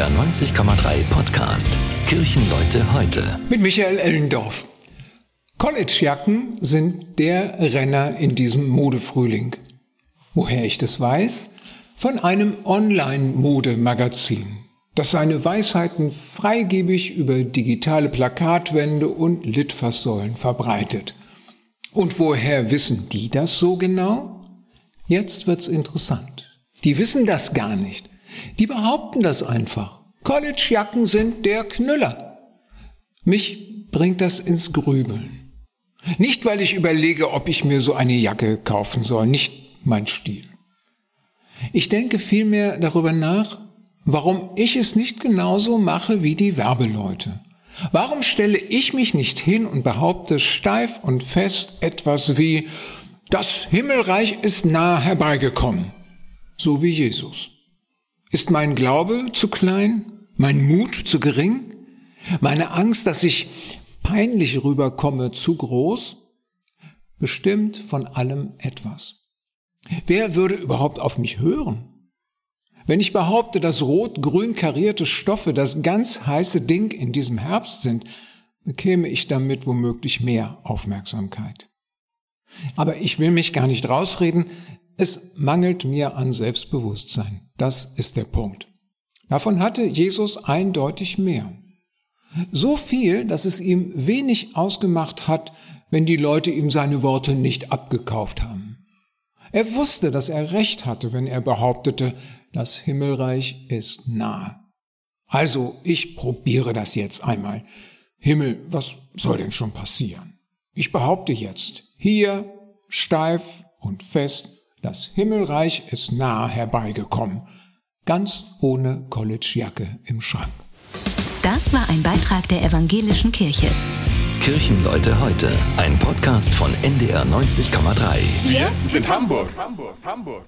NDR 90,3 Podcast. Kirchenleute heute. Mit Michael Ellendorf. Collegejacken sind der Renner in diesem Modefrühling. Woher ich das weiß? Von einem Online-Modemagazin, das seine Weisheiten freigebig über digitale Plakatwände und Litfaßsäulen verbreitet. Und woher wissen die das so genau? Jetzt wird's interessant. Die wissen das gar nicht. Die behaupten das einfach. Collegejacken sind der Knüller. Mich bringt das ins Grübeln. Nicht, weil ich überlege, ob ich mir so eine Jacke kaufen soll, nicht mein Stil. Ich denke vielmehr darüber nach, warum ich es nicht genauso mache wie die Werbeleute. Warum stelle ich mich nicht hin und behaupte steif und fest etwas wie, das Himmelreich ist nah herbeigekommen, so wie Jesus? Ist mein Glaube zu klein? Mein Mut zu gering? Meine Angst, dass ich peinlich rüberkomme, zu groß? Bestimmt von allem etwas. Wer würde überhaupt auf mich hören? Wenn ich behaupte, dass rot-grün karierte Stoffe das ganz heiße Ding in diesem Herbst sind, bekäme ich damit womöglich mehr Aufmerksamkeit. Aber ich will mich gar nicht rausreden, es mangelt mir an Selbstbewusstsein. Das ist der Punkt. Davon hatte Jesus eindeutig mehr. So viel, dass es ihm wenig ausgemacht hat, wenn die Leute ihm seine Worte nicht abgekauft haben. Er wusste, dass er recht hatte, wenn er behauptete, das Himmelreich ist nahe. Also, ich probiere das jetzt einmal. Himmel, was soll denn schon passieren? Ich behaupte jetzt, hier, steif und fest, das Himmelreich ist nah herbeigekommen, ganz ohne Collegejacke im Schrank. Das war ein Beitrag der evangelischen Kirche. Kirchenleute heute, ein Podcast von NDR 90,3. Wir sind Hamburg. Hamburg, Hamburg.